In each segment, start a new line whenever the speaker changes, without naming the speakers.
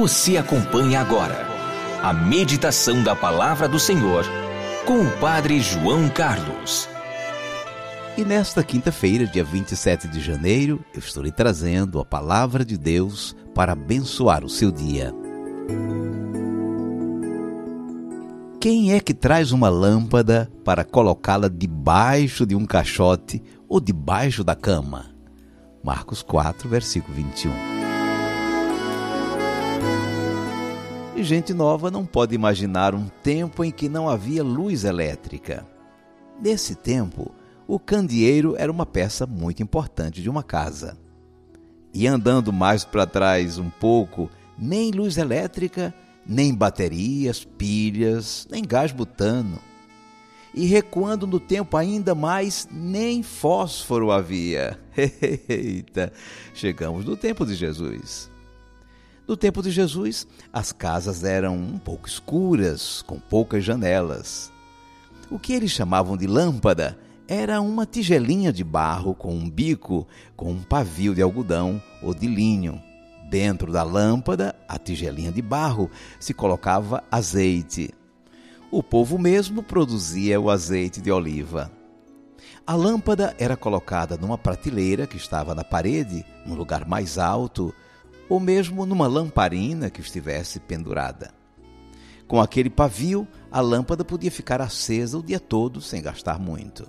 Você acompanha agora a meditação da palavra do Senhor com o Padre João Carlos.
E nesta quinta-feira, dia 27 de janeiro, eu estou lhe trazendo a palavra de Deus para abençoar o seu dia. Quem é que traz uma lâmpada para colocá-la debaixo de um caixote ou debaixo da cama? Marcos 4, versículo 21. E gente nova não pode imaginar um tempo em que não havia luz elétrica. Nesse tempo, o candeeiro era uma peça muito importante de uma casa. E andando mais para trás um pouco, nem luz elétrica, nem baterias, pilhas, nem gás butano. E recuando no tempo ainda mais, nem fósforo havia. Eita, chegamos no tempo de Jesus. No tempo de Jesus, as casas eram um pouco escuras, com poucas janelas. O que eles chamavam de lâmpada era uma tigelinha de barro com um bico, com um pavio de algodão ou de linho. Dentro da lâmpada, a tigelinha de barro, se colocava azeite. O povo mesmo produzia o azeite de oliva. A lâmpada era colocada numa prateleira que estava na parede, num lugar mais alto, ou mesmo numa lamparina que estivesse pendurada. Com aquele pavio, a lâmpada podia ficar acesa o dia todo sem gastar muito.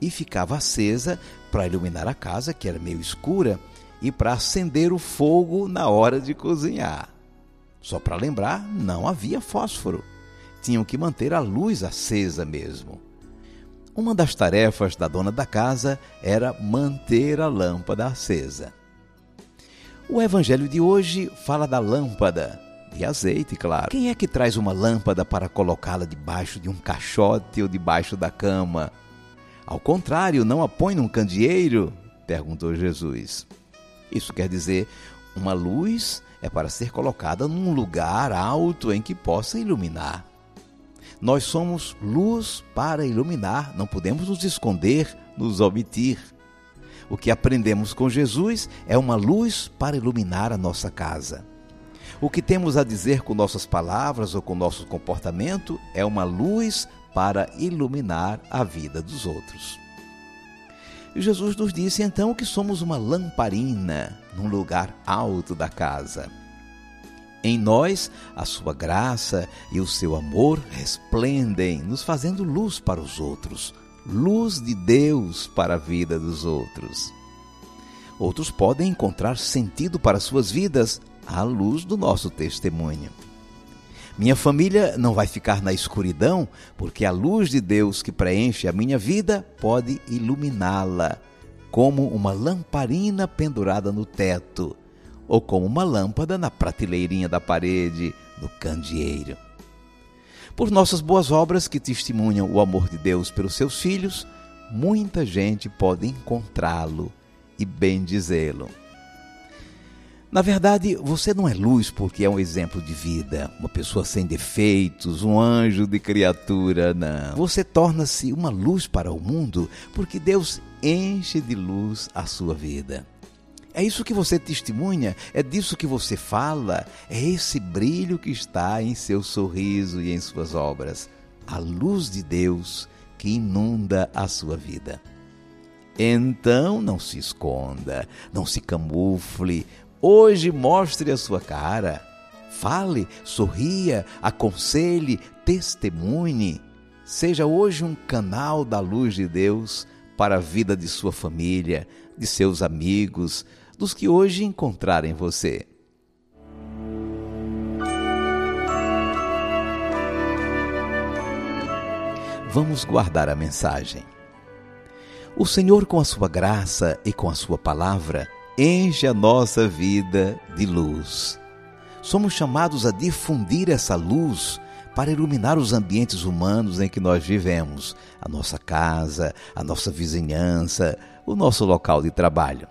E ficava acesa para iluminar a casa, que era meio escura, e para acender o fogo na hora de cozinhar. Só para lembrar, não havia fósforo. Tinham que manter a luz acesa mesmo. Uma das tarefas da dona da casa era manter a lâmpada acesa. O evangelho de hoje fala da lâmpada, de azeite, claro. Quem é que traz uma lâmpada para colocá-la debaixo de um caixote ou debaixo da cama? Ao contrário, não a põe num candeeiro? perguntou Jesus. Isso quer dizer, uma luz é para ser colocada num lugar alto em que possa iluminar. Nós somos luz para iluminar, não podemos nos esconder, nos omitir. O que aprendemos com Jesus é uma luz para iluminar a nossa casa. O que temos a dizer com nossas palavras ou com nosso comportamento é uma luz para iluminar a vida dos outros. Jesus nos disse então que somos uma lamparina num lugar alto da casa. Em nós, a sua graça e o seu amor resplendem, nos fazendo luz para os outros, luz de Deus para a vida dos outros. Outros podem encontrar sentido para suas vidas à luz do nosso testemunho. Minha família não vai ficar na escuridão, porque a luz de Deus que preenche a minha vida pode iluminá-la, como uma lamparina pendurada no teto, ou como uma lâmpada na prateleirinha da parede, no candeeiro. Por nossas boas obras que testemunham o amor de Deus pelos seus filhos, muita gente pode encontrá-lo e bendizê-lo. Na verdade, você não é luz porque é um exemplo de vida, uma pessoa sem defeitos, um anjo de criatura, não. Você torna-se uma luz para o mundo porque Deus enche de luz a sua vida. É isso que você testemunha, é disso que você fala, é esse brilho que está em seu sorriso e em suas obras. A luz de Deus que inunda a sua vida. Então não se esconda, não se camufle, Hoje mostre a sua cara. Fale, sorria, aconselhe, testemunhe. Seja hoje um canal da luz de Deus para a vida de sua família, de seus amigos, dos que hoje encontrarem você. Vamos guardar a mensagem. O Senhor, com a sua graça e com a sua palavra, enche a nossa vida de luz. Somos chamados a difundir essa luz para iluminar os ambientes humanos em que nós vivemos, a nossa casa, a nossa vizinhança, o nosso local de trabalho.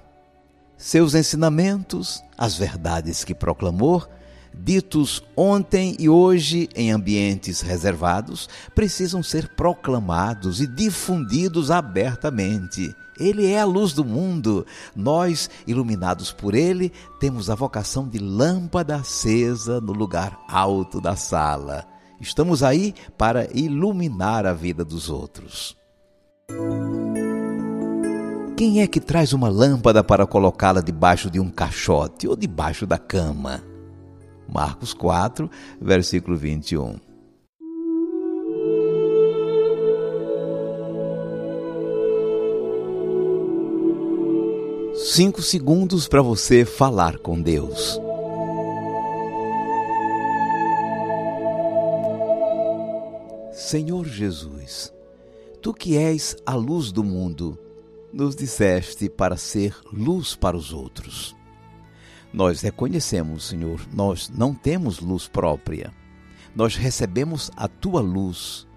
Seus ensinamentos, as verdades que proclamou, ditos ontem e hoje em ambientes reservados, precisam ser proclamados e difundidos abertamente. Ele é a luz do mundo. Nós, iluminados por ele, temos a vocação de lâmpada acesa no lugar alto da sala. Estamos aí para iluminar a vida dos outros. Quem é que traz uma lâmpada para colocá-la debaixo de um caixote ou debaixo da cama? Marcos 4, versículo 21. Cinco segundos para você falar com Deus. Senhor Jesus, tu que és a luz do mundo, nos disseste para ser luz para os outros. Nós reconhecemos, Senhor, nós não temos luz própria. Nós recebemos a tua luz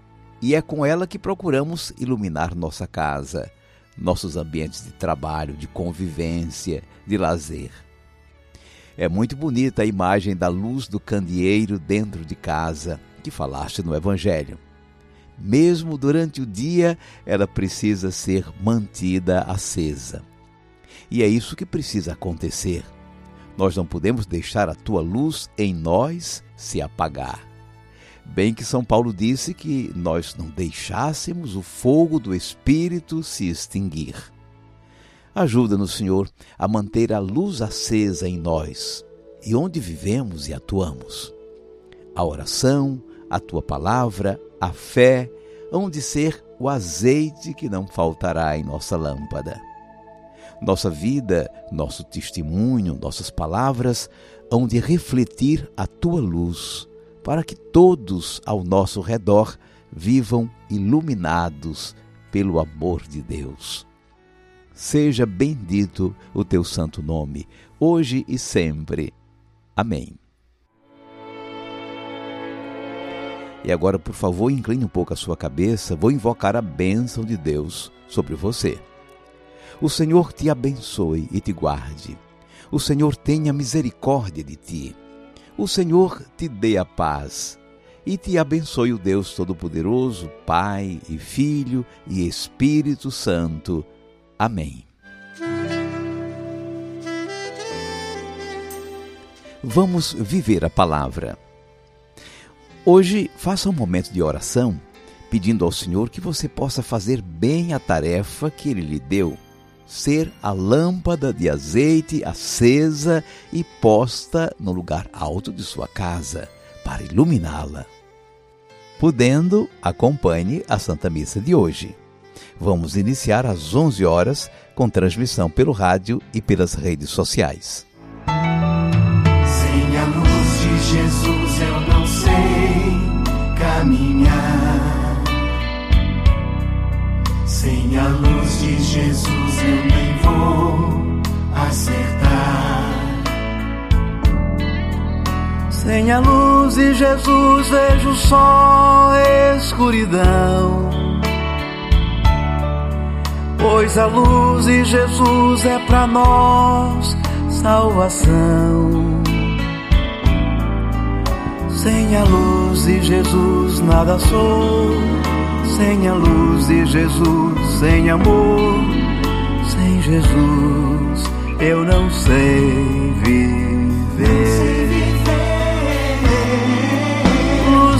e é com ela que procuramos iluminar nossa casa, nossos ambientes de trabalho, de convivência, de lazer. É muito bonita a imagem da luz do candeeiro dentro de casa que falaste no Evangelho. Mesmo durante o dia, ela precisa ser mantida acesa. E é isso que precisa acontecer. Nós não podemos deixar a tua luz em nós se apagar. Bem que São Paulo disse que nós não deixássemos o fogo do Espírito se extinguir. Ajuda-nos, Senhor, a manter a luz acesa em nós e onde vivemos e atuamos. A oração, a tua palavra, a fé, hão de ser o azeite que não faltará em nossa lâmpada. Nossa vida, nosso testemunho, nossas palavras hão de refletir a tua luz, para que todos ao nosso redor vivam iluminados pelo amor de Deus. Seja bendito o teu santo nome, hoje e sempre. Amém. E agora, por favor, incline um pouco a sua cabeça, vou invocar a bênção de Deus sobre você. O Senhor te abençoe e te guarde. O Senhor tenha misericórdia de ti. O Senhor te dê a paz. E te abençoe o Deus Todo-Poderoso, Pai e Filho e Espírito Santo. Amém. Vamos viver a palavra. Hoje, faça um momento de oração, pedindo ao Senhor que você possa fazer bem a tarefa que Ele lhe deu ser a lâmpada de azeite acesa e posta no lugar alto de sua casa, para iluminá-la. Podendo, acompanhe a Santa Missa de hoje. Vamos iniciar às 11 horas com transmissão pelo rádio e pelas redes sociais.
Sem a luz de Jesus
vejo só escuridão. Pois a luz de Jesus é para nós salvação. Sem a luz de Jesus nada sou sem a luz de Jesus, sem amor, sem Jesus, eu não sei viver.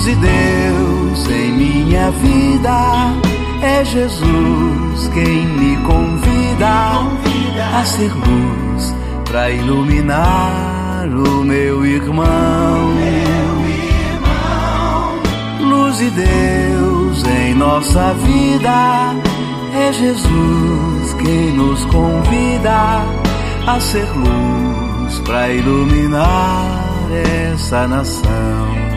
De Deus em minha vida, é Jesus quem me convida a ser luz para iluminar o meu irmão. Luz de Deus em nossa vida. É Jesus quem nos convida a ser luz para iluminar essa nação.